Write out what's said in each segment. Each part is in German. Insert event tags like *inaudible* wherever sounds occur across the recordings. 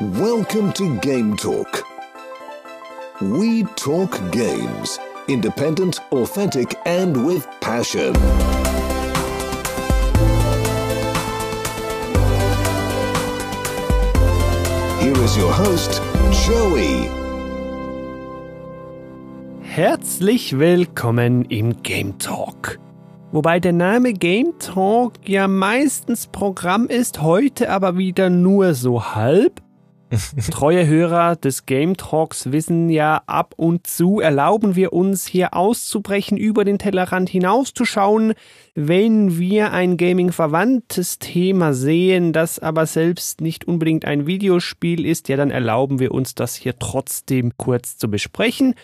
Welcome to Game Talk. We talk games. Independent, authentic, and with passion. Here is your host, Joey. Herzlich willkommen im Game Talk. Wobei der Name Game Talk ja meistens Programm ist, heute aber wieder nur so halb. *laughs* Treue Hörer des Game Talks wissen ja, ab und zu erlauben wir uns hier auszubrechen, über den Tellerrand hinauszuschauen, wenn wir ein Gaming-verwandtes Thema sehen, das aber selbst nicht unbedingt ein Videospiel ist, ja, dann erlauben wir uns das hier trotzdem kurz zu besprechen.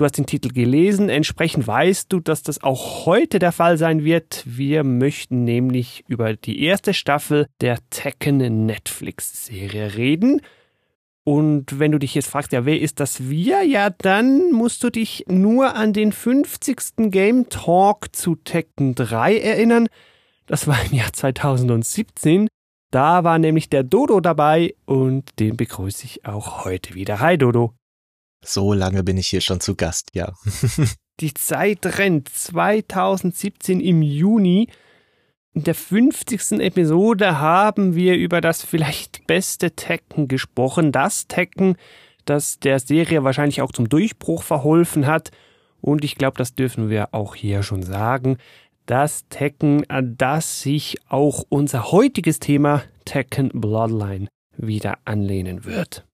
Du hast den Titel gelesen, entsprechend weißt du, dass das auch heute der Fall sein wird. Wir möchten nämlich über die erste Staffel der Tekken Netflix-Serie reden. Und wenn du dich jetzt fragst, ja, wer ist das wir? Ja, dann musst du dich nur an den 50. Game Talk zu Tekken 3 erinnern. Das war im Jahr 2017. Da war nämlich der Dodo dabei und den begrüße ich auch heute wieder. Hi Dodo. So lange bin ich hier schon zu Gast, ja. *laughs* Die Zeit rennt. 2017 im Juni. In der 50. Episode haben wir über das vielleicht beste Tekken gesprochen. Das Tekken, das der Serie wahrscheinlich auch zum Durchbruch verholfen hat. Und ich glaube, das dürfen wir auch hier schon sagen. Das Tekken, an das sich auch unser heutiges Thema Tekken Bloodline wieder anlehnen wird.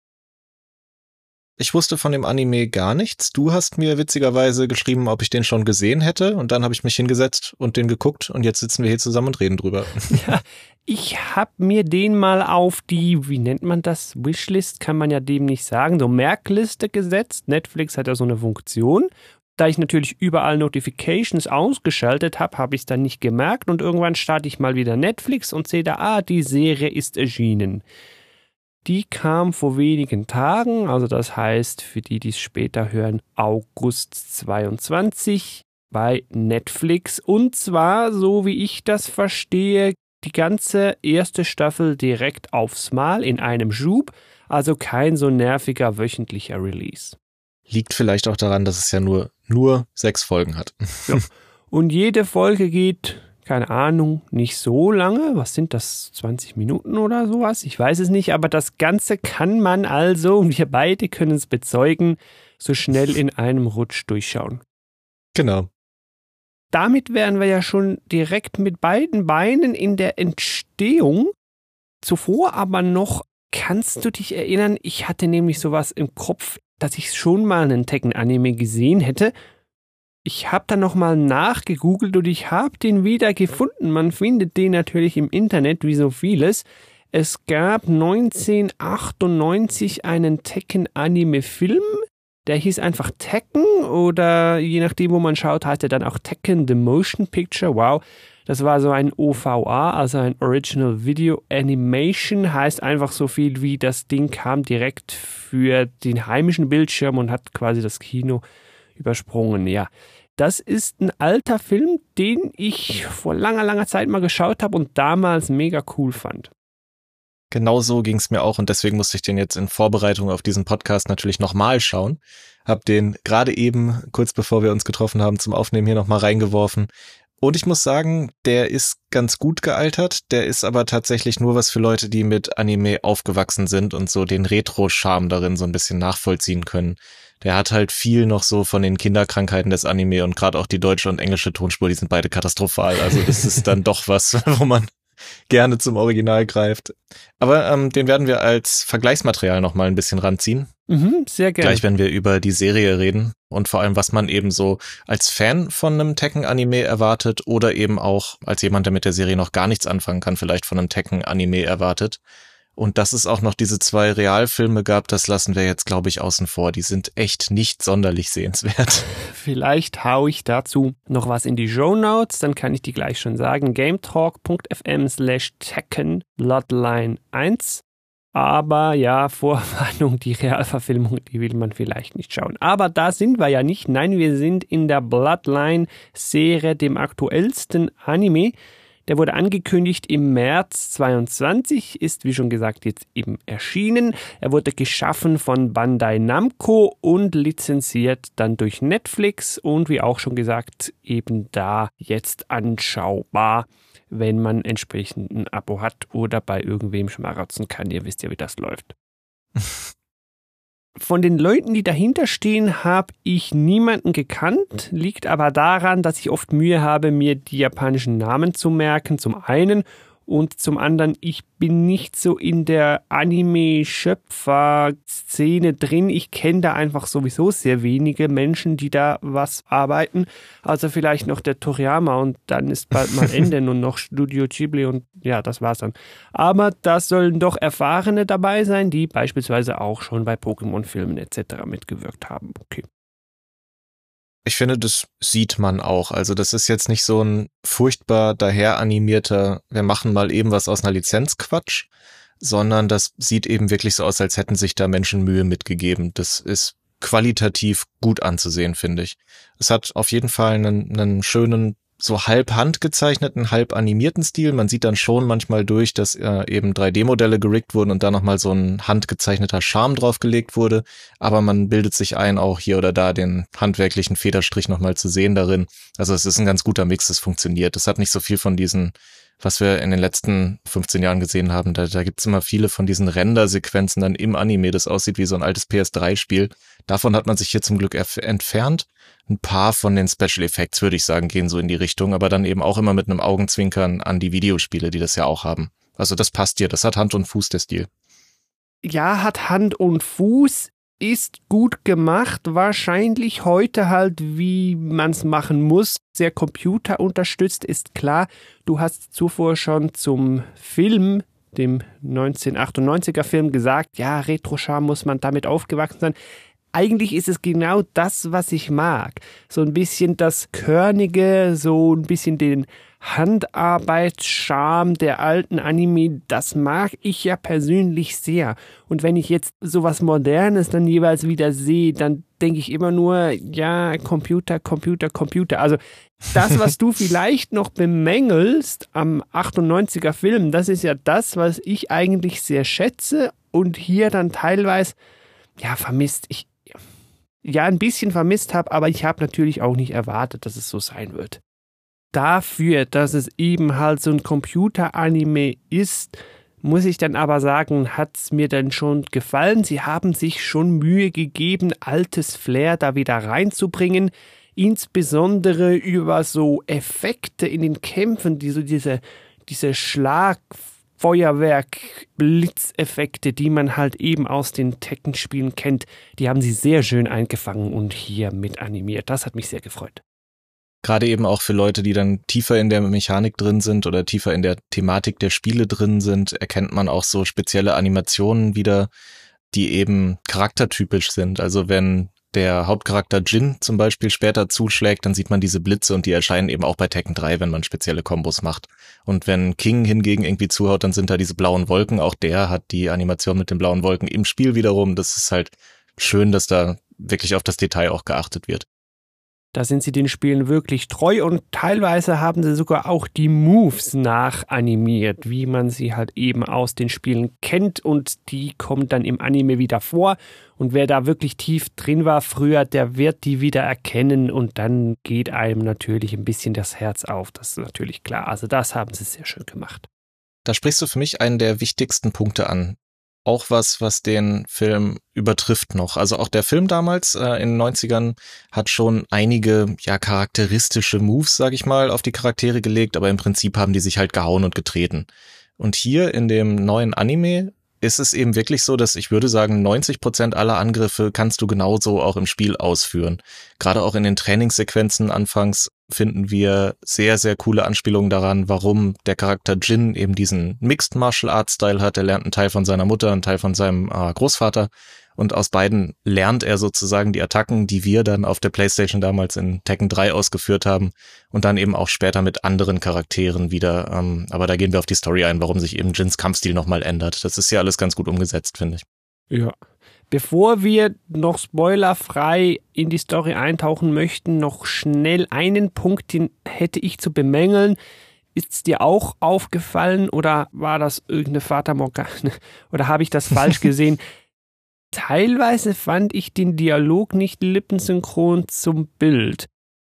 Ich wusste von dem Anime gar nichts. Du hast mir witzigerweise geschrieben, ob ich den schon gesehen hätte. Und dann habe ich mich hingesetzt und den geguckt. Und jetzt sitzen wir hier zusammen und reden drüber. *laughs* Ja, ich habe mir den mal auf die, wie nennt man das? Wishlist kann man ja dem nicht sagen. So Merkliste gesetzt. Netflix hat ja so eine Funktion. Da ich natürlich überall Notifications ausgeschaltet habe, habe ich es dann nicht gemerkt. Und irgendwann starte ich mal wieder Netflix und sehe da, ah, die Serie ist erschienen. Die kam vor wenigen Tagen, also das heißt für die, die es später hören, August 22 bei Netflix. Und zwar, so wie ich das verstehe, die ganze erste Staffel direkt aufs Mal in einem Schub, also kein so nerviger wöchentlicher Release. Liegt vielleicht auch daran, dass es ja nur, nur sechs Folgen hat. Ja. *laughs* Und jede Folge geht keine Ahnung, nicht so lange. Was sind das? 20 Minuten oder sowas? Ich weiß es nicht, aber das Ganze kann man also, und wir beide können es bezeugen, so schnell in einem Rutsch durchschauen. Genau. Damit wären wir ja schon direkt mit beiden Beinen in der Entstehung. Zuvor aber noch, kannst du dich erinnern, ich hatte nämlich sowas im Kopf, dass ich schon mal einen Tekken-Anime gesehen hätte ich habe dann nochmal nachgegoogelt und ich habe den wieder gefunden. Man findet den natürlich im Internet, wie so vieles. Es gab 1998 einen Tekken-Anime-Film. Der hieß einfach Tekken oder je nachdem, wo man schaut, heißt er dann auch Tekken The Motion Picture. Wow. Das war so ein OVA, also ein Original Video Animation, heißt einfach so viel wie das Ding kam direkt für den heimischen Bildschirm und hat quasi das Kino übersprungen. Ja, das ist ein alter Film, den ich vor langer, langer Zeit mal geschaut habe und damals mega cool fand. Genau so ging es mir auch und deswegen musste ich den jetzt in Vorbereitung auf diesen Podcast natürlich nochmal schauen. Hab den gerade eben, kurz bevor wir uns getroffen haben, zum Aufnehmen hier nochmal reingeworfen. Und ich muss sagen, der ist ganz gut gealtert. Der ist aber tatsächlich nur was für Leute, die mit Anime aufgewachsen sind und so den Retro-Charme darin so ein bisschen nachvollziehen können der hat halt viel noch so von den Kinderkrankheiten des Anime und gerade auch die deutsche und englische Tonspur, die sind beide katastrophal. Also das ist dann doch was, *laughs* wo man gerne zum Original greift. Aber ähm, den werden wir als Vergleichsmaterial noch mal ein bisschen ranziehen. Mhm, sehr gerne. Gleich, wenn wir über die Serie reden und vor allem, was man eben so als Fan von einem Tekken-Anime erwartet oder eben auch als jemand, der mit der Serie noch gar nichts anfangen kann, vielleicht von einem Tekken-Anime erwartet. Und dass es auch noch diese zwei Realfilme gab, das lassen wir jetzt, glaube ich, außen vor. Die sind echt nicht sonderlich sehenswert. *laughs* Vielleicht hau ich dazu noch was in die Show Notes, dann kann ich die gleich schon sagen. gametalk.fm slash Tekken Bloodline 1. Aber ja, *laughs* Vorwarnung, die Realverfilmung, die will man vielleicht nicht schauen. Aber da sind wir ja nicht. Nein, wir sind in der Bloodline-Serie, dem aktuellsten Anime Der wurde angekündigt im März 22, ist wie schon gesagt jetzt eben erschienen. Er wurde geschaffen von Bandai Namco und lizenziert dann durch Netflix und wie auch schon gesagt eben da jetzt anschaubar, wenn man entsprechend ein Abo hat oder bei irgendwem schmarotzen kann. Ihr wisst ja, wie das läuft. *laughs* Von den Leuten, die dahinter stehen, habe ich niemanden gekannt, liegt aber daran, dass ich oft Mühe habe, mir die japanischen Namen zu merken, zum einen und zum anderen, ich bin nicht so in der Anime-Schöpfer-Szene drin. Ich kenne da einfach sowieso sehr wenige Menschen, die da was arbeiten. Also vielleicht noch der Toriyama und dann ist bald mal *laughs* Ende und noch Studio Ghibli und ja, das war's dann. Aber das sollen doch Erfahrene dabei sein, die beispielsweise auch schon bei Pokémon-Filmen etc. mitgewirkt haben. Okay. Ich finde, das sieht man auch. Also das ist jetzt nicht so ein furchtbar daher animierter, wir machen mal eben was aus einer Lizenz Quatsch, sondern das sieht eben wirklich so aus, als hätten sich da Menschen Mühe mitgegeben. Das ist qualitativ gut anzusehen, finde ich. Es hat auf jeden Fall einen, einen schönen so halb handgezeichneten, halb animierten Stil. Man sieht dann schon manchmal durch, dass äh, eben 3D-Modelle gerickt wurden und da nochmal so ein handgezeichneter Charme draufgelegt wurde. Aber man bildet sich ein, auch hier oder da den handwerklichen Federstrich nochmal zu sehen darin. Also es ist ein ganz guter Mix, es funktioniert. Es hat nicht so viel von diesen was wir in den letzten 15 Jahren gesehen haben. Da, da gibt's immer viele von diesen Render-Sequenzen dann im Anime, das aussieht wie so ein altes PS3-Spiel. Davon hat man sich hier zum Glück entfernt. Ein paar von den Special Effects, würde ich sagen, gehen so in die Richtung, aber dann eben auch immer mit einem Augenzwinkern an die Videospiele, die das ja auch haben. Also das passt dir, das hat Hand und Fuß, der Stil. Ja, hat Hand und Fuß ist gut gemacht, wahrscheinlich heute halt, wie man es machen muss, sehr computerunterstützt, ist klar. Du hast zuvor schon zum Film, dem 1998er Film, gesagt, ja, Retro-Charme muss man damit aufgewachsen sein. Eigentlich ist es genau das, was ich mag. So ein bisschen das Körnige, so ein bisschen den Handarbeitscharme der alten Anime, das mag ich ja persönlich sehr. Und wenn ich jetzt sowas Modernes dann jeweils wieder sehe, dann denke ich immer nur, ja, Computer, Computer, Computer. Also das, was du *laughs* vielleicht noch bemängelst am 98er Film, das ist ja das, was ich eigentlich sehr schätze und hier dann teilweise, ja, vermisst. Ich, ja, ein bisschen vermisst habe, aber ich habe natürlich auch nicht erwartet, dass es so sein wird dafür, dass es eben halt so ein Computer-Anime ist, muss ich dann aber sagen, hat es mir dann schon gefallen. Sie haben sich schon Mühe gegeben, altes Flair da wieder reinzubringen, insbesondere über so Effekte in den Kämpfen, die so diese, diese Schlag Feuerwerk, Blitzeffekte, die man halt eben aus den Tekken-Spielen kennt, die haben sie sehr schön eingefangen und hier mit animiert. Das hat mich sehr gefreut gerade eben auch für Leute, die dann tiefer in der Mechanik drin sind oder tiefer in der Thematik der Spiele drin sind, erkennt man auch so spezielle Animationen wieder, die eben charaktertypisch sind. Also wenn der Hauptcharakter Jin zum Beispiel später zuschlägt, dann sieht man diese Blitze und die erscheinen eben auch bei Tekken 3, wenn man spezielle Kombos macht. Und wenn King hingegen irgendwie zuhaut, dann sind da diese blauen Wolken. Auch der hat die Animation mit den blauen Wolken im Spiel wiederum. Das ist halt schön, dass da wirklich auf das Detail auch geachtet wird. Da sind sie den Spielen wirklich treu und teilweise haben sie sogar auch die Moves nachanimiert, wie man sie halt eben aus den Spielen kennt und die kommen dann im Anime wieder vor. Und wer da wirklich tief drin war früher, der wird die wieder erkennen und dann geht einem natürlich ein bisschen das Herz auf. Das ist natürlich klar. Also das haben sie sehr schön gemacht. Da sprichst du für mich einen der wichtigsten Punkte an auch was, was den Film übertrifft noch. Also auch der Film damals äh, in den 90ern hat schon einige ja charakteristische Moves, sag ich mal, auf die Charaktere gelegt, aber im Prinzip haben die sich halt gehauen und getreten. Und hier in dem neuen Anime ist es eben wirklich so, dass ich würde sagen, 90 Prozent aller Angriffe kannst du genauso auch im Spiel ausführen. Gerade auch in den Trainingssequenzen anfangs finden wir sehr, sehr coole Anspielungen daran, warum der Charakter Jin eben diesen Mixed Martial Arts Style hat. Er lernt einen Teil von seiner Mutter, einen Teil von seinem äh, Großvater und aus beiden lernt er sozusagen die Attacken, die wir dann auf der Playstation damals in Tekken 3 ausgeführt haben und dann eben auch später mit anderen Charakteren wieder. Ähm, aber da gehen wir auf die Story ein, warum sich eben Jins Kampfstil nochmal ändert. Das ist ja alles ganz gut umgesetzt, finde ich. Ja. Bevor wir noch spoilerfrei in die Story eintauchen möchten, noch schnell einen Punkt, den hätte ich zu bemängeln. Ist es dir auch aufgefallen oder war das irgendeine Fata Morgane *laughs* oder habe ich das falsch *laughs* gesehen? Teilweise fand ich den Dialog nicht lippensynchron zum Bild.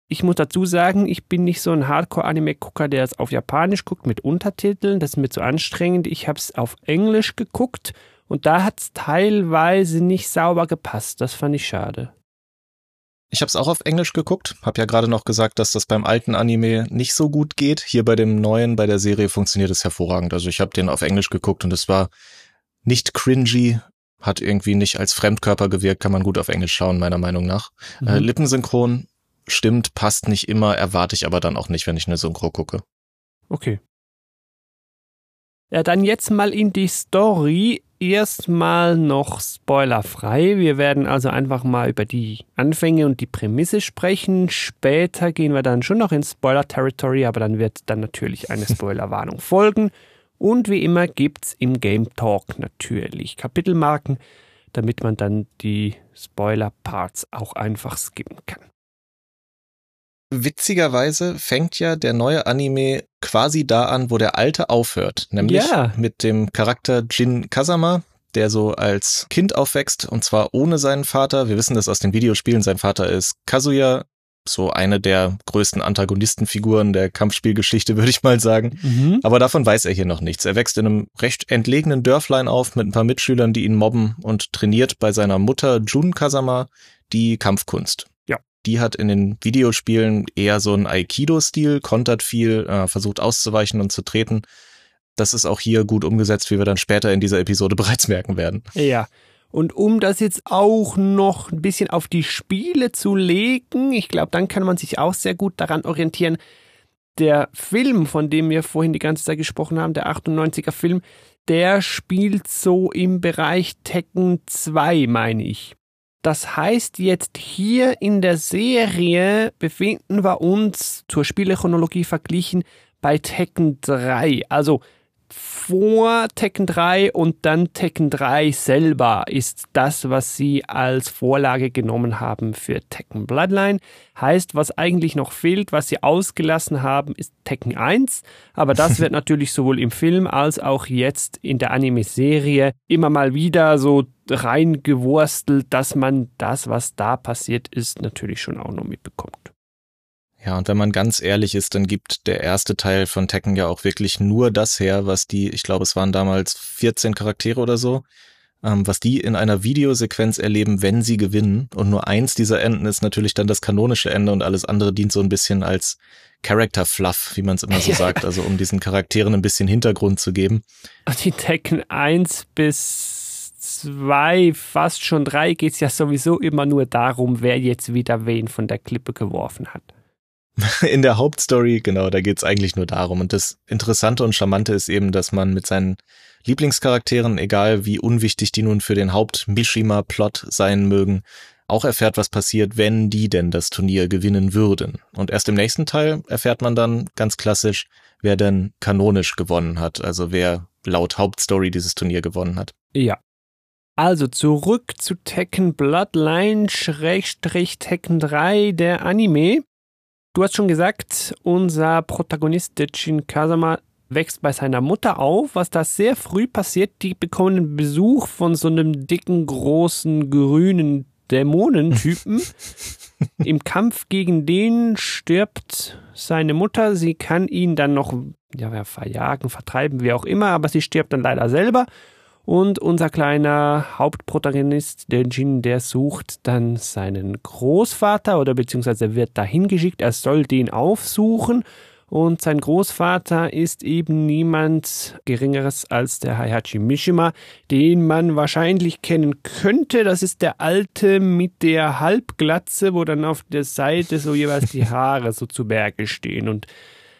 Ich muss dazu sagen, ich bin nicht so ein Hardcore-Anime-Gucker, der es auf Japanisch guckt mit Untertiteln. Das ist mir zu anstrengend. Ich habe es auf Englisch geguckt und da hat es teilweise nicht sauber gepasst. Das fand ich schade. Ich habe es auch auf Englisch geguckt, habe ja gerade noch gesagt, dass das beim alten Anime nicht so gut geht. Hier bei dem neuen, bei der Serie funktioniert es hervorragend. Also ich habe den auf Englisch geguckt und es war nicht cringy, hat irgendwie nicht als Fremdkörper gewirkt, kann man gut auf Englisch schauen, meiner Meinung nach. Mhm. Äh, Lippensynchron stimmt, passt nicht immer, erwarte ich aber dann auch nicht, wenn ich eine Synchro gucke. Okay. Ja, dann jetzt mal in die Story. Erstmal noch spoilerfrei. Wir werden also einfach mal über die Anfänge und die Prämisse sprechen. Später gehen wir dann schon noch ins Spoiler-Territory, aber dann wird dann natürlich eine *laughs* Spoilerwarnung folgen. Und wie immer gibt's im Game Talk natürlich Kapitelmarken, damit man dann die Spoiler-Parts auch einfach skippen kann. Witzigerweise fängt ja der neue Anime quasi da an, wo der alte aufhört, nämlich ja. mit dem Charakter Jin Kazama, der so als Kind aufwächst und zwar ohne seinen Vater. Wir wissen das aus den Videospielen, sein Vater ist Kazuya, so eine der größten Antagonistenfiguren der Kampfspielgeschichte, *laughs* würde ich mal sagen. Mhm. Aber davon weiß er hier noch nichts. Er wächst in einem recht entlegenen Dörflein auf mit ein paar Mitschülern, die ihn mobben und trainiert bei seiner Mutter Jun Kazama die Kampfkunst die hat in den Videospielen eher so einen Aikido-Stil, kontert viel, äh, versucht auszuweichen und zu treten. Das ist auch hier gut umgesetzt, wie wir dann später in dieser Episode *laughs* bereits merken werden. Ja. Und um das jetzt auch noch ein bisschen auf die Spiele zu legen, ich glaube, dann kann man sich auch sehr gut daran orientieren. Der Film, von dem wir vorhin die ganze Zeit gesprochen haben, der 98er Film, der spielt so im Bereich Tekken 2, meine ich. Das heißt, jetzt hier in der Serie befinden wir uns zur Spielechronologie verglichen bei Tekken 3. Also vor Tekken 3 und dann Tekken 3 selber ist das, was sie als Vorlage genommen haben für Tekken Bloodline. Heißt, was eigentlich noch fehlt, was sie ausgelassen haben, ist Tekken 1. Aber das *laughs* wird natürlich sowohl im Film als auch jetzt in der Anime-Serie immer mal wieder so reingewurstelt, dass man das, was da passiert ist, natürlich schon auch noch mitbekommt. Ja, und wenn man ganz ehrlich ist, dann gibt der erste Teil von Tekken ja auch wirklich nur das her, was die, ich glaube, es waren damals 14 Charaktere oder so, ähm, was die in einer Videosequenz erleben, wenn sie gewinnen. Und nur eins dieser Enden ist natürlich dann das kanonische Ende und alles andere dient so ein bisschen als Character Fluff, wie man es immer so *laughs* sagt, also um diesen Charakteren ein bisschen Hintergrund zu geben. Die Tekken 1 bis 2, fast schon 3 geht es ja sowieso immer nur darum, wer jetzt wieder wen von der Klippe geworfen hat. *laughs* in der Hauptstory, genau, da geht's eigentlich nur darum. Und das Interessante und Charmante ist eben, dass man mit seinen Lieblingscharakteren, egal wie unwichtig die nun für den Haupt-Mishima-Plot sein mögen, auch erfährt, was passiert, wenn die denn das Turnier gewinnen würden. Und erst im nächsten Teil erfährt man dann ganz klassisch, wer denn kanonisch gewonnen hat, also wer laut Hauptstory dieses Turnier gewonnen hat. Ja. Also zurück zu Tekken Bloodline Schrägstrich Tekken 3, der Anime. Du hast schon gesagt, unser Protagonist, der Jin Kazama, wächst bei seiner Mutter auf, was da sehr früh passiert. Die bekommen einen Besuch von so einem dicken, großen, grünen Dämonentypen. *laughs* Im Kampf gegen den stirbt seine Mutter. Sie kann ihn dann noch ja, verjagen, vertreiben, wie auch immer, aber sie stirbt dann leider selber. Und unser kleiner Hauptprotagonist, der Jin, der sucht dann seinen Großvater oder beziehungsweise wird dahin geschickt. Er soll den aufsuchen. Und sein Großvater ist eben niemand Geringeres als der Heihachi Mishima, den man wahrscheinlich kennen könnte. Das ist der Alte mit der Halbglatze, wo dann auf der Seite so jeweils die *laughs* Haare so zu Berge stehen und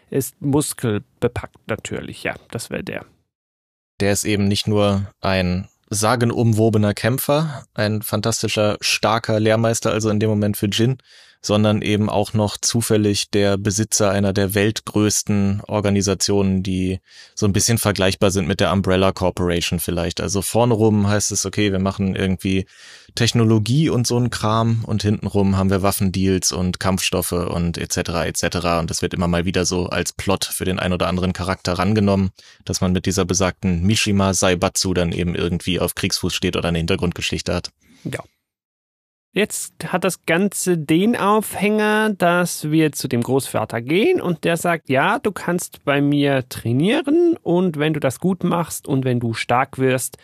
ist muskelbepackt natürlich. Ja, das wäre der. Der ist eben nicht nur ein sagenumwobener Kämpfer, ein fantastischer, starker Lehrmeister, also in dem Moment für Jin, sondern eben auch noch zufällig der Besitzer einer der weltgrößten Organisationen, die so ein bisschen vergleichbar sind mit der Umbrella Corporation vielleicht. Also vorne rum heißt es, okay, wir machen irgendwie Technologie und so ein Kram und hintenrum haben wir Waffendeals und Kampfstoffe und etc. etc. Und das wird immer mal wieder so als Plot für den ein oder anderen Charakter rangenommen, dass man mit dieser besagten Mishima Saibatsu dann eben irgendwie auf Kriegsfuß steht oder eine Hintergrundgeschichte hat. Ja. Jetzt hat das Ganze den Aufhänger, dass wir zu dem Großvater gehen und der sagt, ja, du kannst bei mir trainieren und wenn du das gut machst und wenn du stark wirst,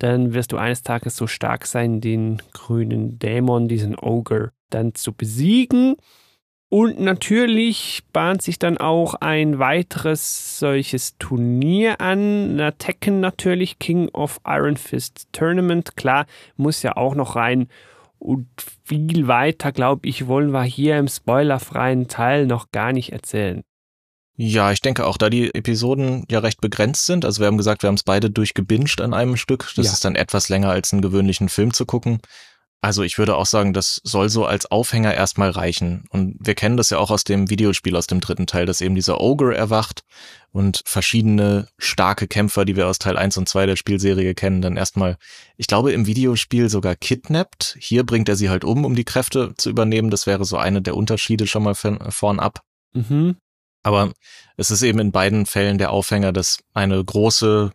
dann wirst du eines Tages so stark sein, den grünen Dämon, diesen Ogre, dann zu besiegen. Und natürlich bahnt sich dann auch ein weiteres solches Turnier an. Na, Tekken natürlich, King of Iron Fist Tournament. Klar, muss ja auch noch rein. Und viel weiter, glaube ich, wollen wir hier im spoilerfreien Teil noch gar nicht erzählen. Ja, ich denke auch, da die Episoden ja recht begrenzt sind. Also wir haben gesagt, wir haben es beide durchgebinged an einem Stück. Das ja. ist dann etwas länger als einen gewöhnlichen Film zu gucken. Also ich würde auch sagen, das soll so als Aufhänger erstmal reichen. Und wir kennen das ja auch aus dem Videospiel aus dem dritten Teil, dass eben dieser Ogre erwacht und verschiedene starke Kämpfer, die wir aus Teil 1 und 2 der Spielserie kennen, dann erstmal, ich glaube, im Videospiel sogar kidnappt. Hier bringt er sie halt um, um die Kräfte zu übernehmen. Das wäre so eine der Unterschiede schon mal vorn ab. Mhm. Aber es ist eben in beiden Fällen der Aufhänger, dass eine große,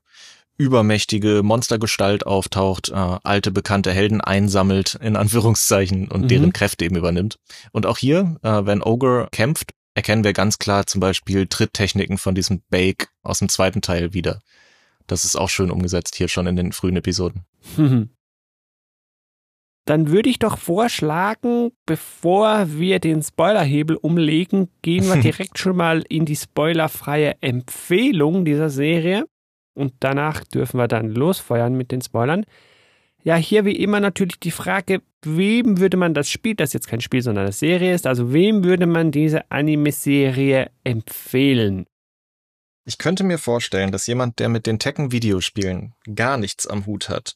übermächtige Monstergestalt auftaucht, äh, alte bekannte Helden einsammelt, in Anführungszeichen, und mhm. deren Kräfte eben übernimmt. Und auch hier, äh, wenn Ogre kämpft, erkennen wir ganz klar zum Beispiel Tritttechniken von diesem Bake aus dem zweiten Teil wieder. Das ist auch schön umgesetzt hier schon in den frühen Episoden. *laughs* Dann würde ich doch vorschlagen, bevor wir den Spoilerhebel umlegen, gehen wir *laughs* direkt schon mal in die spoilerfreie Empfehlung dieser Serie. Und danach dürfen wir dann losfeuern mit den Spoilern. Ja, hier wie immer natürlich die Frage, wem würde man das Spiel, das jetzt kein Spiel, sondern eine Serie ist, also wem würde man diese Anime-Serie empfehlen? Ich könnte mir vorstellen, dass jemand, der mit den Tekken-Videospielen gar nichts am Hut hat,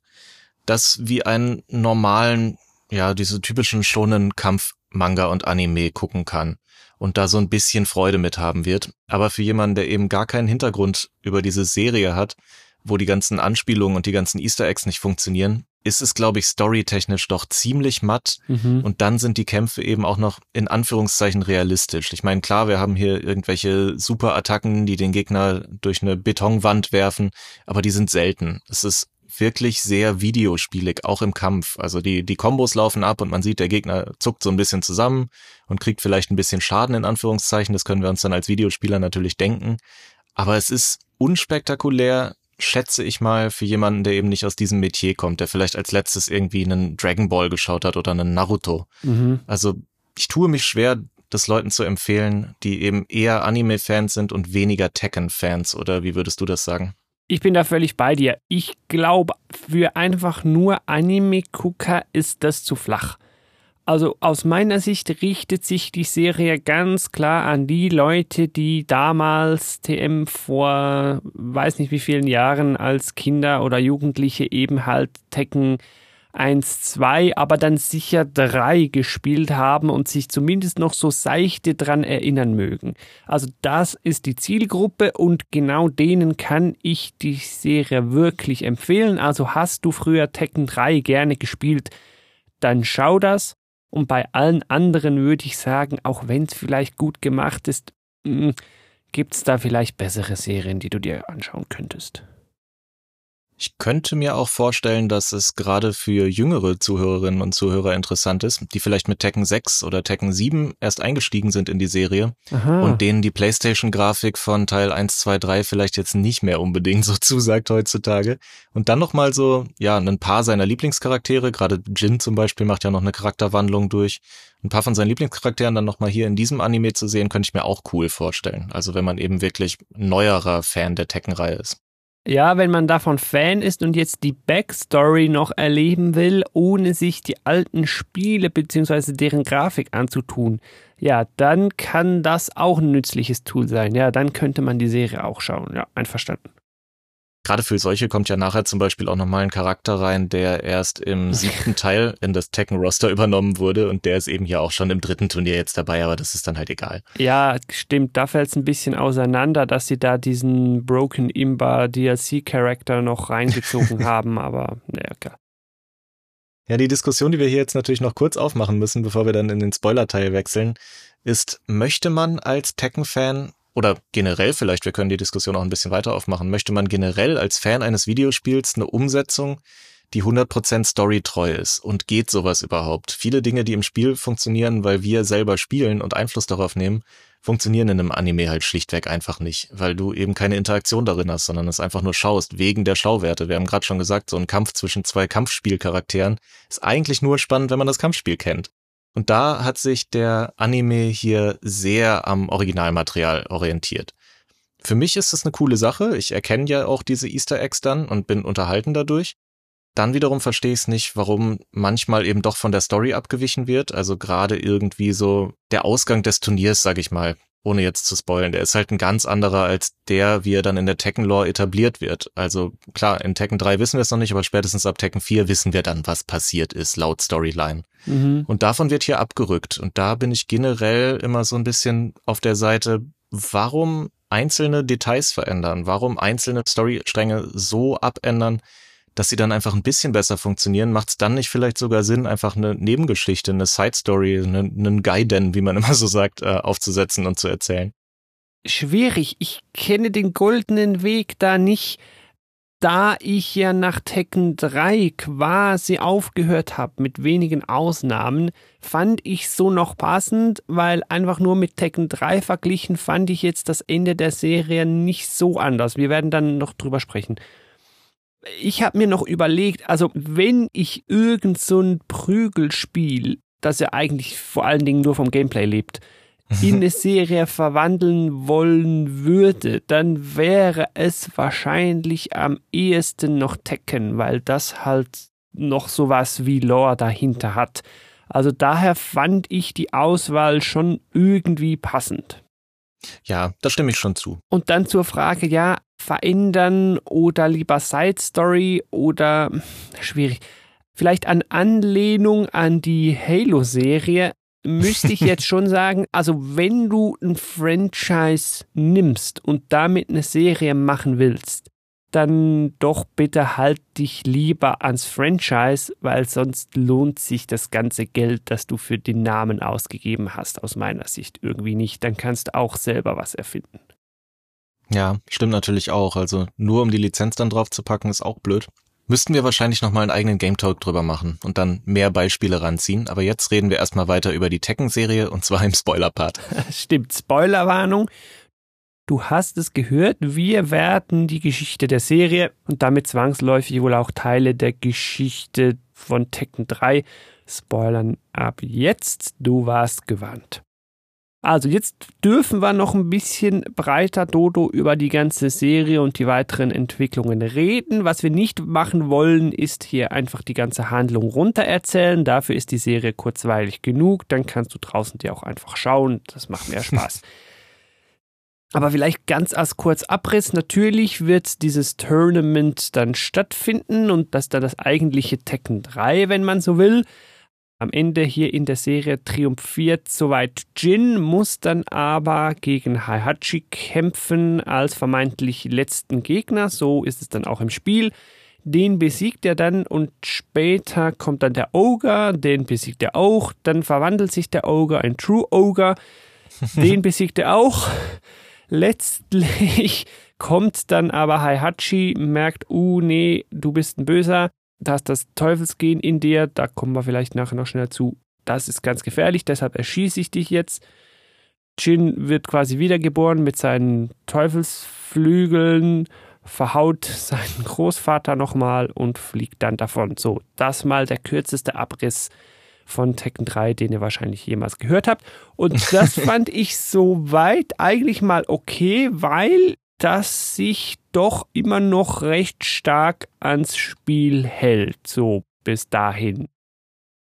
das wie einen normalen, ja, diese typischen schonen Kampf Manga und Anime gucken kann und da so ein bisschen Freude mit haben wird. Aber für jemanden, der eben gar keinen Hintergrund über diese Serie hat, wo die ganzen Anspielungen und die ganzen Easter Eggs nicht funktionieren, ist es, glaube ich, storytechnisch doch ziemlich matt. Mhm. Und dann sind die Kämpfe eben auch noch in Anführungszeichen realistisch. Ich meine, klar, wir haben hier irgendwelche Superattacken, die den Gegner durch eine Betonwand werfen, aber die sind selten. Es ist wirklich sehr videospielig, auch im Kampf. Also die, die Kombos laufen ab und man sieht, der Gegner zuckt so ein bisschen zusammen und kriegt vielleicht ein bisschen Schaden in Anführungszeichen. Das können wir uns dann als Videospieler natürlich denken. Aber es ist unspektakulär, schätze ich mal, für jemanden, der eben nicht aus diesem Metier kommt, der vielleicht als letztes irgendwie einen Dragon Ball geschaut hat oder einen Naruto. Mhm. Also ich tue mich schwer, das Leuten zu empfehlen, die eben eher Anime-Fans sind und weniger Tekken-Fans. Oder wie würdest du das sagen? Ich bin da völlig bei dir. Ich glaube, für einfach nur Anime-Gucker ist das zu flach. Also aus meiner Sicht richtet sich die Serie ganz klar an die Leute, die damals TM vor weiß nicht wie vielen Jahren als Kinder oder Jugendliche eben halt Tekken 1, 2, aber dann sicher 3 gespielt haben und sich zumindest noch so seichte dran erinnern mögen. Also das ist die Zielgruppe und genau denen kann ich die Serie wirklich empfehlen. Also hast du früher Tekken 3 gerne gespielt, dann schau das. Und bei allen anderen würde ich sagen, auch wenn es vielleicht gut gemacht ist, hm, gibt es da vielleicht bessere Serien, die du dir anschauen könntest. Ich könnte mir auch vorstellen, dass es gerade für jüngere Zuhörerinnen und Zuhörer interessant ist, die vielleicht mit Tekken 6 oder Tekken 7 erst eingestiegen sind in die Serie Aha. und denen die PlayStation-Grafik von Teil 1, 2, 3 vielleicht jetzt nicht mehr unbedingt *laughs* so zusagt heutzutage. Und dann nochmal so, ja, ein paar seiner Lieblingscharaktere, gerade Jin zum Beispiel macht ja noch eine Charakterwandlung durch. Ein paar von seinen Lieblingscharakteren dann nochmal hier in diesem Anime zu sehen, könnte ich mir auch cool vorstellen. Also wenn man eben wirklich neuerer Fan der Tekken-Reihe ist. Ja, wenn man davon Fan ist und jetzt die Backstory noch erleben will, ohne sich die alten Spiele bzw. deren Grafik anzutun, ja, dann kann das auch ein nützliches Tool sein. Ja, dann könnte man die Serie auch schauen. Ja, einverstanden. Gerade für solche kommt ja nachher zum Beispiel auch nochmal ein Charakter rein, der erst im siebten Teil in das Tekken-Roster übernommen wurde und der ist eben ja auch schon im dritten Turnier jetzt dabei, aber das ist dann halt egal. Ja, stimmt, da fällt es ein bisschen auseinander, dass sie da diesen Broken Imba DLC-Charakter noch reingezogen *laughs* haben, aber naja, klar. Ja, die Diskussion, die wir hier jetzt natürlich noch kurz aufmachen müssen, bevor wir dann in den Spoiler-Teil wechseln, ist, möchte man als Tekken-Fan oder generell vielleicht, wir können die Diskussion auch ein bisschen weiter aufmachen, möchte man generell als Fan eines Videospiels eine Umsetzung, die 100% storytreu ist und geht sowas überhaupt? Viele Dinge, die im Spiel funktionieren, weil wir selber spielen und Einfluss darauf nehmen, funktionieren in einem Anime halt schlichtweg einfach nicht, weil du eben keine Interaktion darin hast, sondern es einfach nur schaust, wegen der Schauwerte. Wir haben gerade schon gesagt, so ein Kampf zwischen zwei Kampfspielcharakteren ist eigentlich nur spannend, wenn man das Kampfspiel kennt. Und da hat sich der Anime hier sehr am Originalmaterial orientiert. Für mich ist das eine coole Sache. Ich erkenne ja auch diese Easter Eggs dann und bin unterhalten dadurch. Dann wiederum verstehe ich es nicht, warum manchmal eben doch von der Story abgewichen wird. Also gerade irgendwie so der Ausgang des Turniers, sag ich mal, ohne jetzt zu spoilen, der ist halt ein ganz anderer als der, wie er dann in der Tekken-Lore etabliert wird. Also klar, in Tekken 3 wissen wir es noch nicht, aber spätestens ab Tekken 4 wissen wir dann, was passiert ist, laut Storyline. Mhm. Und davon wird hier abgerückt. Und da bin ich generell immer so ein bisschen auf der Seite, warum einzelne Details verändern, warum einzelne Storystränge so abändern, dass sie dann einfach ein bisschen besser funktionieren, macht es dann nicht vielleicht sogar Sinn, einfach eine Nebengeschichte, eine Side Story, einen, einen Gaiden, wie man *laughs* immer so sagt, äh, aufzusetzen und zu erzählen? Schwierig. Ich kenne den goldenen Weg da nicht. Da ich ja nach Tekken 3 quasi aufgehört habe, mit wenigen Ausnahmen, fand ich so noch passend, weil einfach nur mit Tekken 3 verglichen fand ich jetzt das Ende der Serie nicht so anders. Wir werden dann noch drüber sprechen ich habe mir noch überlegt, also wenn ich irgend so ein Prügelspiel, das ja eigentlich vor allen Dingen nur vom Gameplay lebt, *laughs* in eine Serie verwandeln wollen würde, dann wäre es wahrscheinlich am ehesten noch Tekken, weil das halt noch sowas wie Lore dahinter hat. Also daher fand ich die Auswahl schon irgendwie passend. Ja, da stimme ich schon zu. Und dann zur Frage, ja, verändern oder lieber Side Story oder schwierig. Vielleicht an Anlehnung an die Halo-Serie müsste ich jetzt schon sagen, also wenn du ein Franchise nimmst und damit eine Serie machen willst, dann doch bitte halt dich lieber ans Franchise, weil sonst lohnt sich das ganze Geld, das du für den Namen ausgegeben hast, aus meiner Sicht irgendwie nicht. Dann kannst du auch selber was erfinden. Ja, stimmt natürlich auch. Also nur um die Lizenz dann drauf zu packen, ist auch blöd. Müssten wir wahrscheinlich nochmal einen eigenen Game Talk drüber machen und dann mehr Beispiele ranziehen. Aber jetzt reden wir erstmal weiter über die Tekken-Serie und zwar im Spoiler-Part. *laughs* Stimmt, Spoilerwarnung. Du hast es gehört, wir werden die Geschichte der Serie und damit zwangsläufig wohl auch Teile der Geschichte von Tekken 3 spoilern ab jetzt. Du warst gewarnt. Also jetzt dürfen wir noch ein bisschen breiter Dodo über die ganze Serie und die weiteren Entwicklungen reden. Was wir nicht machen wollen, ist hier einfach die ganze Handlung runtererzählen. Dafür ist die Serie kurzweilig genug. Dann kannst du draußen dir auch einfach schauen. Das macht mehr Spaß. *laughs* Aber vielleicht ganz als kurz Abriss. Natürlich wird dieses Tournament dann stattfinden und das dann das eigentliche Tekken 3, wenn man so will. Am Ende hier in der Serie triumphiert soweit Jin, muss dann aber gegen Heihachi kämpfen als vermeintlich letzten Gegner. So ist es dann auch im Spiel. Den besiegt er dann und später kommt dann der Ogre, den besiegt er auch. Dann verwandelt sich der Ogre ein True Ogre. *laughs* Den besiegt er auch. Letztlich *laughs* kommt dann aber Heihachi, merkt, uh, nee, du bist ein Böser da ist das Teufelsgehen in dir, da kommen wir vielleicht nachher noch schnell zu. Das ist ganz gefährlich, deshalb erschieße ich dich jetzt. Jin wird quasi wiedergeboren mit seinen Teufelsflügeln, verhaut *laughs* seinen Großvater nochmal und fliegt dann davon. So, das mal der kürzeste Abriss von Tekken 3, den ihr wahrscheinlich jemals gehört habt. Und *laughs* das fand ich soweit eigentlich mal okay, weil das sich doch immer noch recht stark ans Spiel hält, so bis dahin.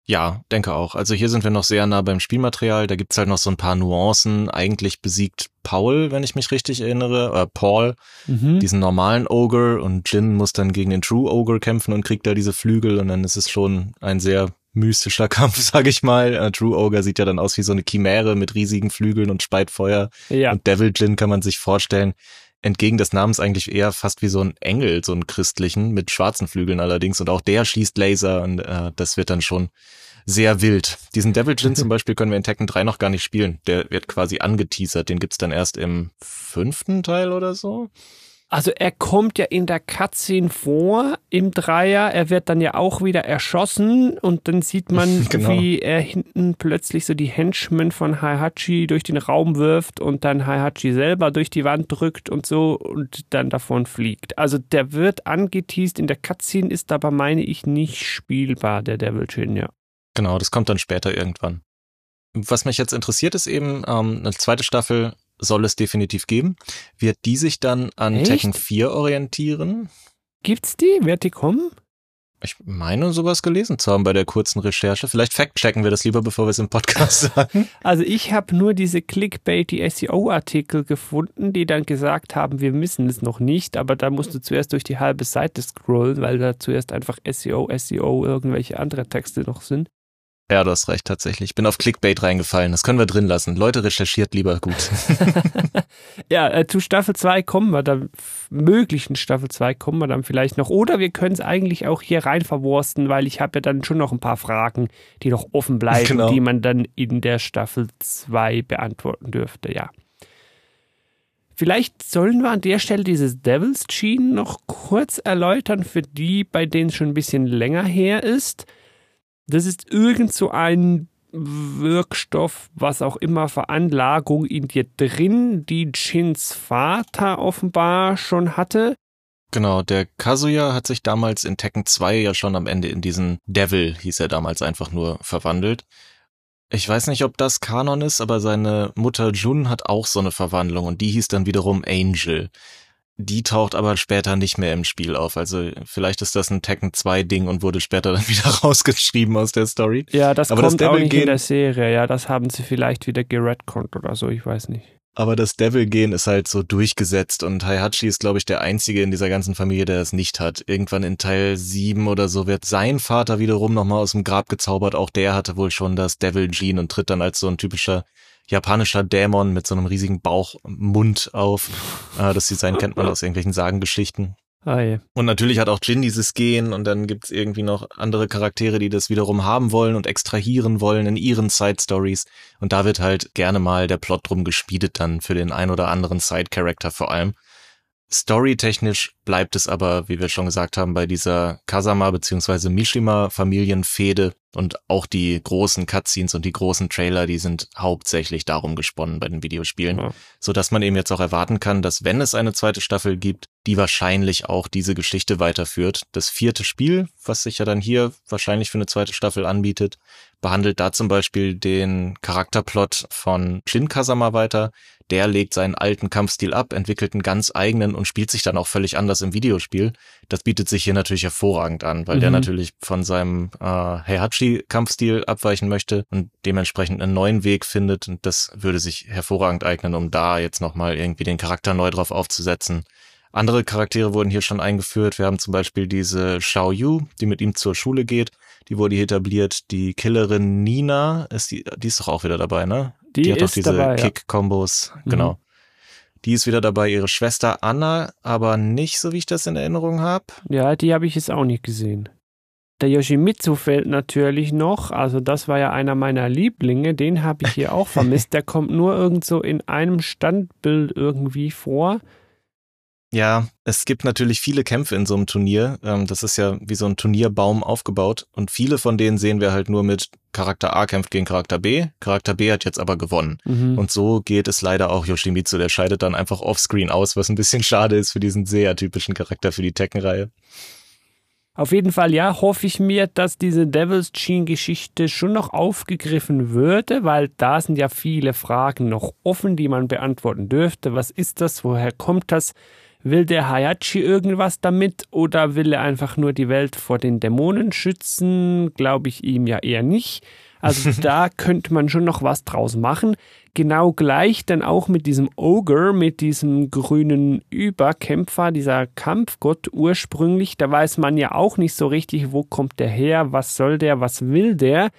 Ja, denke auch. Also hier sind wir noch sehr nah beim Spielmaterial. Da gibt's halt noch so ein paar Nuancen. Eigentlich besiegt Paul, wenn ich mich richtig erinnere, äh, Paul, Mhm. diesen normalen Ogre und Jin muss dann gegen den True Ogre kämpfen und kriegt da diese Flügel und dann ist es schon ein sehr mystischer *laughs* Kampf, sag ich mal. Äh, True Ogre sieht ja dann aus wie so eine Chimäre mit riesigen Flügeln und speit Feuer. Ja. Und Devil Jin kann man sich vorstellen, entgegen des Namens eigentlich eher fast wie so ein Engel, so einen christlichen, mit schwarzen Flügeln allerdings. Und auch der schießt Laser und äh, das wird dann schon sehr wild. Diesen Devil Jin zum *laughs* Beispiel können wir in Tekken 3 noch gar nicht spielen. Der wird quasi angeteasert. Den gibt's dann erst im fünften Teil oder so. Also er kommt ja in der Cutscene vor im Dreier, er wird dann ja auch wieder erschossen und dann sieht *laughs* man, Genau. wie er hinten plötzlich so die Henchmen von Heihachi durch den Raum wirft und dann Heihachi selber durch die Wand drückt und so und dann davon fliegt. Also der wird angeteased in der Cutscene, ist aber, meine ich, nicht spielbar, der Devil Jin, ja. Genau, das kommt dann später irgendwann. Was mich jetzt interessiert, ist eben, ähm, eine zweite Staffel soll es definitiv geben. Wird die sich dann an Echt? Tekken 4 orientieren? Gibt's die? Wird die kommen? Ich meine, sowas gelesen zu haben bei der kurzen Recherche. Vielleicht fact-checken wir das lieber, bevor wir es im Podcast *laughs* sagen. Also ich habe nur diese Clickbait, die SEO-Artikel gefunden, die dann gesagt haben, wir wissen es noch nicht, aber da musst du zuerst durch die halbe Seite scrollen, weil da zuerst einfach SEO, SEO, irgendwelche andere Texte noch sind. Ja, du hast recht, tatsächlich. Ich bin auf Clickbait reingefallen. Das können wir drin lassen. Leute, recherchiert lieber gut. *laughs* *laughs* ja, äh, zu Staffel 2 kommen wir dann, möglichen Staffel 2 kommen wir dann vielleicht noch. Oder wir können es eigentlich auch hier rein verwursten, weil ich habe ja dann schon noch ein paar Fragen, die noch offen bleiben, Genau. die man dann in der Staffel 2 beantworten dürfte, ja. Vielleicht sollen wir an der Stelle dieses Devil's Gene noch kurz erläutern für die, bei denen es schon ein bisschen länger her ist. Das ist irgend so ein Wirkstoff, was auch immer, Veranlagung in dir drin, die Jins Vater offenbar schon hatte. genau, der Kazuya hat sich damals in Tekken 2 ja schon am Ende in diesen Devil, hieß er damals einfach nur, verwandelt. Ich weiß nicht, ob das Kanon ist, aber seine Mutter Jun hat auch so eine Verwandlung und die hieß dann wiederum Angel. Die taucht aber später nicht mehr im Spiel auf. Also vielleicht ist das ein Tekken 2 Ding und wurde später *laughs* dann wieder rausgeschrieben aus der Story. Ja, das Aber das kommt auch Devil nicht in der Serie. Ja, das haben sie vielleicht wieder geredconnt oder so, ich weiß nicht. Aber das Devil-Gen ist halt so durchgesetzt und Heihachi ist, glaube ich, der Einzige in dieser ganzen Familie, der es nicht hat. Irgendwann in Teil 7 oder so wird sein Vater wiederum nochmal aus dem Grab gezaubert. Auch der hatte wohl schon das Devil-Gene und tritt dann als so ein typischer japanischer Dämon mit so einem riesigen Bauchmund auf. *laughs* Äh, Das Design kennt man aus irgendwelchen Sagengeschichten. Ah, je. Und natürlich hat auch Jin dieses Gen und dann gibt's irgendwie noch andere Charaktere, die das wiederum haben wollen und extrahieren wollen in ihren Side-Stories. Und da wird halt gerne mal der Plot drum geschmiedet dann für den ein oder anderen Side-Character vor allem. Storytechnisch bleibt es aber, wie wir schon gesagt haben, bei dieser Kasama bzw. Mishima Familienfehde und auch die großen Cutscenes und die großen Trailer, die sind hauptsächlich darum gesponnen bei den Videospielen Ja. so dass man eben jetzt auch erwarten kann, dass wenn es eine zweite Staffel gibt, die wahrscheinlich auch diese Geschichte weiterführt. Das vierte Spiel, was sich ja dann hier wahrscheinlich für eine zweite Staffel anbietet, behandelt da zum Beispiel den Charakterplot von Shin Kazama weiter. Der legt seinen alten Kampfstil ab, entwickelt einen ganz eigenen und spielt sich dann auch völlig anders im Videospiel. Das bietet sich hier natürlich hervorragend an, weil der Mhm. natürlich von seinem äh, Heihachi-Kampfstil abweichen möchte und dementsprechend einen neuen Weg findet. Und das würde sich hervorragend eignen, um da jetzt nochmal irgendwie den Charakter neu drauf aufzusetzen. Andere Charaktere wurden hier schon eingeführt. Wir haben zum Beispiel diese Xiao Yu, die mit ihm zur Schule geht. Die wurde hier etabliert. Die Killerin Nina, ist die, die ist doch auch wieder dabei, ne? Die, hat doch ist diese dabei. Ja. Kick-Kombos. Mhm. Genau. Die ist wieder dabei, ihre Schwester Anna, aber nicht so, wie ich das in Erinnerung habe. ja, die habe ich jetzt auch nicht gesehen. Der Yoshimitsu fehlt natürlich noch. Also das war ja einer meiner Lieblinge. Den habe ich hier auch vermisst. Der kommt nur irgend so in einem Standbild irgendwie vor. Ja, es gibt natürlich viele Kämpfe in so einem Turnier. Ähm, Das ist ja wie so ein Turnierbaum aufgebaut. Und viele von denen sehen wir halt nur mit Charakter A kämpft gegen Charakter B. Charakter B hat jetzt aber gewonnen. Mhm. Und so geht es leider auch Yoshimitsu. Der scheidet dann einfach offscreen aus, was ein bisschen schade ist für diesen sehr typischen Charakter für die Tekken-Reihe. Auf jeden Fall, ja, hoffe ich mir, dass diese Devil's Gene-Geschichte schon noch aufgegriffen würde, weil da sind ja viele Fragen noch offen, die man beantworten dürfte. Was ist das? Woher kommt das? Will der Hayachi irgendwas damit oder will er einfach nur die Welt vor den Dämonen schützen? Glaube ich ihm ja eher nicht. Also *laughs* da könnte man schon noch was draus machen. Genau gleich dann auch mit diesem Ogre, mit diesem grünen Überkämpfer, dieser Kampfgott ursprünglich. Da weiß man ja auch nicht so richtig, wo kommt der her, was soll der, was will der.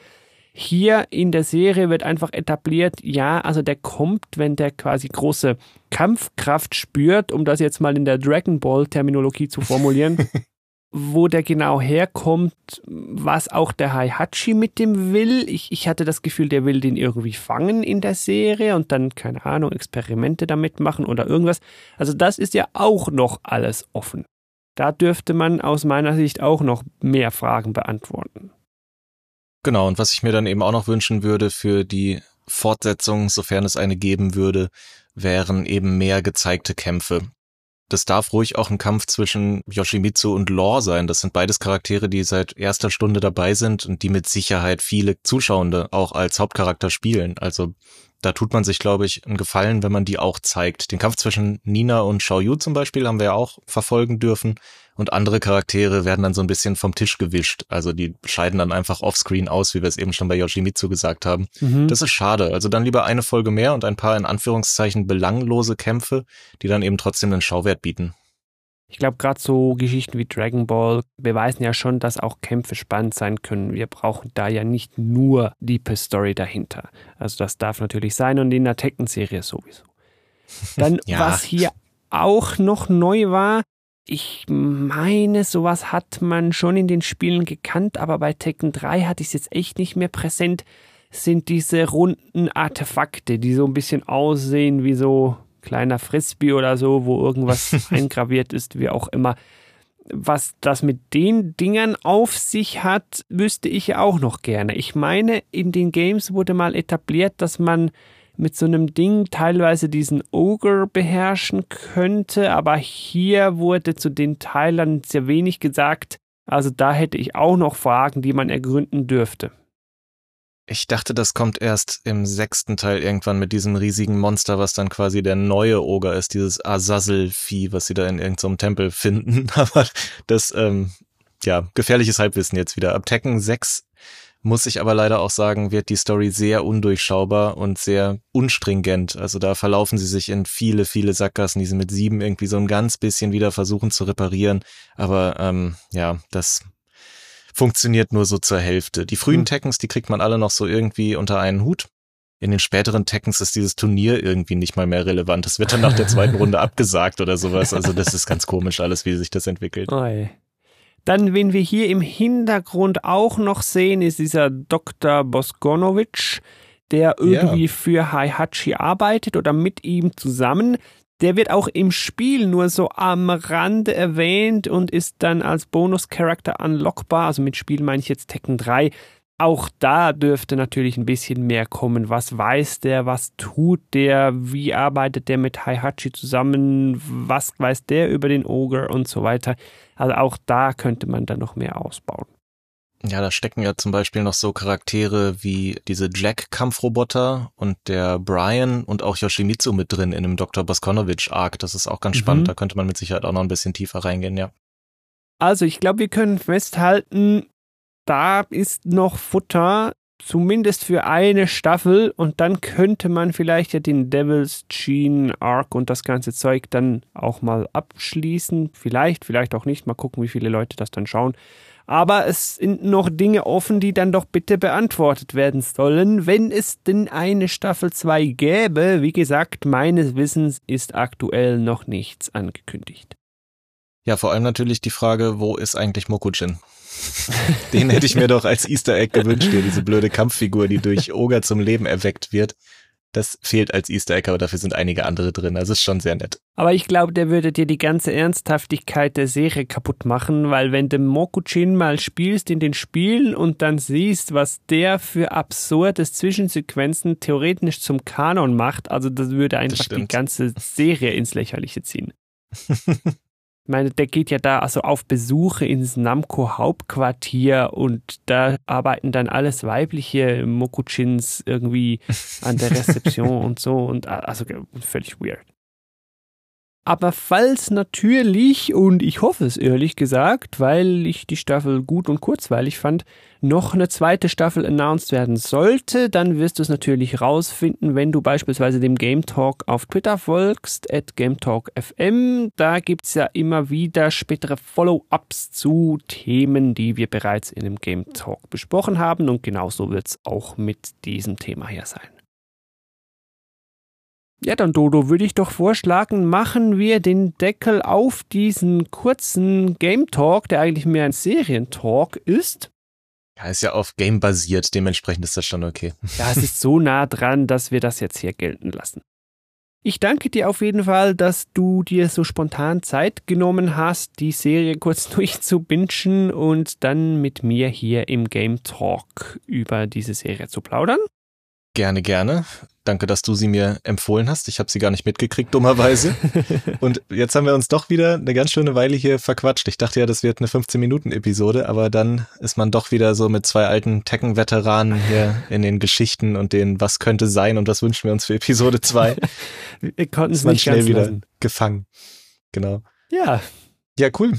Hier in der Serie wird einfach etabliert, ja, also der kommt, wenn der quasi große Kampfkraft spürt, um das jetzt mal in der Dragon Ball Terminologie zu formulieren. *laughs* wo der genau herkommt, was auch der Heihachi mit dem will. Ich, ich hatte das Gefühl, der will den irgendwie fangen in der Serie und dann, keine Ahnung, Experimente damit machen oder irgendwas. Also das ist ja auch noch alles offen. Da dürfte man aus meiner Sicht auch noch mehr Fragen beantworten. Genau, und was ich mir dann eben auch noch wünschen würde für die Fortsetzung, sofern es eine geben würde, wären eben mehr gezeigte Kämpfe. Das darf ruhig auch ein Kampf zwischen Yoshimitsu und Law sein. Das sind beides Charaktere, die seit erster Stunde dabei sind und die mit Sicherheit viele Zuschauende auch als Hauptcharakter spielen. Also da tut man sich, glaube ich, einen Gefallen, wenn man die auch zeigt. Den Kampf zwischen Nina und Xiaoyu zum Beispiel haben wir ja auch verfolgen dürfen. Und andere Charaktere werden dann so ein bisschen vom Tisch gewischt. Also die scheiden dann einfach offscreen aus, wie wir es eben schon bei Yoshimitsu gesagt haben. Mhm. Das ist schade. Also dann lieber eine Folge mehr und ein paar in Anführungszeichen belanglose Kämpfe, die dann eben trotzdem einen Schauwert bieten. Ich glaube, gerade so Geschichten wie Dragon Ball beweisen ja schon, dass auch Kämpfe spannend sein können. Wir brauchen da ja nicht nur Deepe Story dahinter. Also das darf natürlich sein und in der Tekken-Serie sowieso. *laughs* Dann, ja. was hier auch noch neu war, ich meine, sowas hat man schon in den Spielen gekannt, aber bei Tekken 3 hatte ich es jetzt echt nicht mehr präsent, sind diese runden Artefakte, die so ein bisschen aussehen wie so kleiner Frisbee oder so, wo irgendwas *laughs* eingraviert ist, wie auch immer. Was das mit den Dingern auf sich hat, wüsste ich ja auch noch gerne. Ich meine, in den Games wurde mal etabliert, dass man mit so einem Ding teilweise diesen Ogre beherrschen könnte, aber hier wurde zu den Teilern sehr wenig gesagt. Also da hätte ich auch noch Fragen, die man ergründen dürfte. Ich dachte, das kommt erst im sechsten Teil irgendwann mit diesem riesigen Monster, was dann quasi der neue Oger ist, dieses Azazel-Vieh, was sie da in irgendeinem Tempel *laughs* finden. Aber das, ähm, ja, gefährliches Halbwissen jetzt wieder. Ab Tekken 6 muss ich aber leider auch sagen, wird die Story sehr undurchschaubar und sehr unstringent. Also da verlaufen sie sich in viele, viele Sackgassen, die sie mit sieben irgendwie so ein ganz bisschen wieder versuchen zu reparieren. Aber ähm, ja, das funktioniert nur so zur Hälfte. Die frühen mhm. Tekkens, die kriegt man alle noch so irgendwie unter einen Hut. In den späteren Tekkens ist dieses Turnier irgendwie nicht mal mehr relevant. Es wird dann nach der zweiten *laughs* Runde abgesagt oder sowas. Also das ist ganz komisch alles, wie sich das entwickelt. Oi. Dann, wen wir hier im Hintergrund auch noch sehen, ist dieser Dr. Boskonovic, der irgendwie ja. für Heihachi arbeitet oder mit ihm zusammen. Der wird auch im Spiel nur so am Rande erwähnt und ist dann als Bonus-Charakter unlockbar. Also mit Spiel meine ich jetzt Tekken 3. Auch da dürfte natürlich ein bisschen mehr kommen. Was weiß der? Was tut der? Wie arbeitet der mit Heihachi zusammen? Was weiß der über den Ogre und so weiter? Also auch da könnte man dann noch mehr ausbauen. Ja, da stecken ja zum Beispiel noch so Charaktere wie diese Jack-Kampfroboter und der Brian und auch Yoshimitsu mit drin in dem Dr. Boskonovich-Arc. Das ist auch ganz mhm. spannend. Da könnte man mit Sicherheit auch noch ein bisschen tiefer reingehen, ja. Also ich glaube, wir können festhalten, da ist noch Futter, zumindest für eine Staffel und dann könnte man vielleicht ja den Devil's Gene Arc und das ganze Zeug dann auch mal abschließen. Vielleicht, vielleicht auch nicht. Mal gucken, wie viele Leute das dann schauen. Aber es sind noch Dinge offen, die dann doch bitte beantwortet werden sollen, wenn es denn eine Staffel 2 gäbe. Wie gesagt, meines Wissens ist aktuell noch nichts angekündigt. Ja, vor allem natürlich die Frage, wo ist eigentlich Mokujin? *laughs* Den hätte ich mir doch als Easter Egg gewünscht, hier diese blöde Kampffigur, die durch Oger zum Leben erweckt wird. Das fehlt als Easter Egg, aber dafür sind einige andere drin. Also ist schon sehr nett. Aber ich glaube, der würde dir die ganze Ernsthaftigkeit der Serie kaputt machen, weil wenn du Mokuchin mal spielst in den Spielen und dann siehst, was der für absurdes Zwischensequenzen theoretisch zum Kanon macht, also das würde einfach das die ganze Serie ins Lächerliche ziehen. *laughs* Meine, der geht ja da also auf Besuche ins Namco Hauptquartier und da arbeiten dann alles weibliche Mokuchins irgendwie an der Rezeption und so und also völlig weird. Aber falls natürlich, und ich hoffe es ehrlich gesagt, weil ich die Staffel gut und kurzweilig fand, noch eine zweite Staffel announced werden sollte, dann wirst du es natürlich rausfinden, wenn du beispielsweise dem Game Talk auf Twitter folgst, at GameTalkFM. Da gibt's ja immer wieder spätere Follow-ups zu Themen, die wir bereits in dem Game Talk besprochen haben. Und genauso wird's auch mit diesem Thema hier sein. Ja, dann Dodo, würde ich doch vorschlagen, machen wir den Deckel auf diesen kurzen Game Talk, der eigentlich mehr ein Serientalk ist. Ja, ist ja auf Game basiert, dementsprechend ist das schon okay. *laughs* Ja, es ist so nah dran, dass wir das jetzt hier gelten lassen. Ich danke dir auf jeden Fall, dass du dir so spontan Zeit genommen hast, die Serie kurz *laughs* durchzubingen und dann mit mir hier im Game Talk über diese Serie zu plaudern. Gerne, gerne. Danke, dass du sie mir empfohlen hast. Ich habe sie gar nicht mitgekriegt, dummerweise. *laughs* Und jetzt haben wir uns doch wieder eine ganz schöne Weile hier verquatscht. Ich dachte ja, das wird eine 15-Minuten-Episode, aber dann ist man doch wieder so mit zwei alten Tekken-Veteranen hier in den Geschichten und den Was könnte sein und was wünschen wir uns für Episode 2. *laughs* Wir konnten es nicht schnell wieder lassen. gefangen. Genau. Ja. Ja, cool.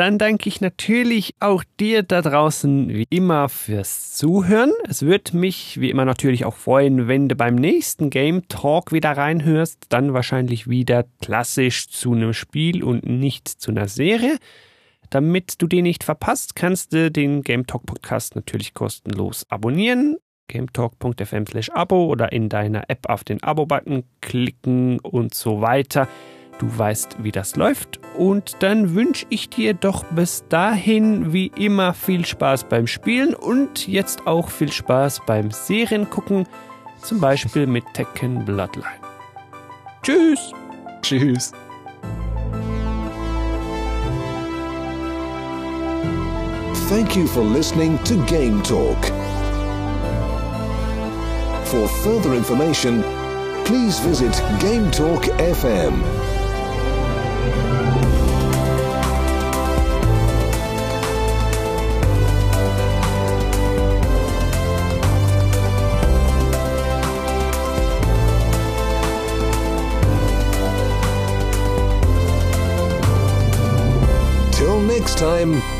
Dann danke ich natürlich auch dir da draußen wie immer fürs Zuhören. Es würde mich wie immer natürlich auch freuen, wenn du beim nächsten Game Talk wieder reinhörst. Dann wahrscheinlich wieder klassisch zu einem Spiel und nicht zu einer Serie. Damit du den nicht verpasst, kannst du den Game Talk Podcast natürlich kostenlos abonnieren. gametalk.fm slash Abo oder in deiner App auf den Abo-Button klicken und so weiter. Du weißt, wie das läuft. Und dann wünsche ich dir doch bis dahin wie immer viel Spaß beim Spielen und jetzt auch viel Spaß beim Seriengucken, zum Beispiel mit Tekken Bloodline. Tschüss. Tschüss. Thank you for listening to Game Talk. For further information, please visit GameTalk FM. Next time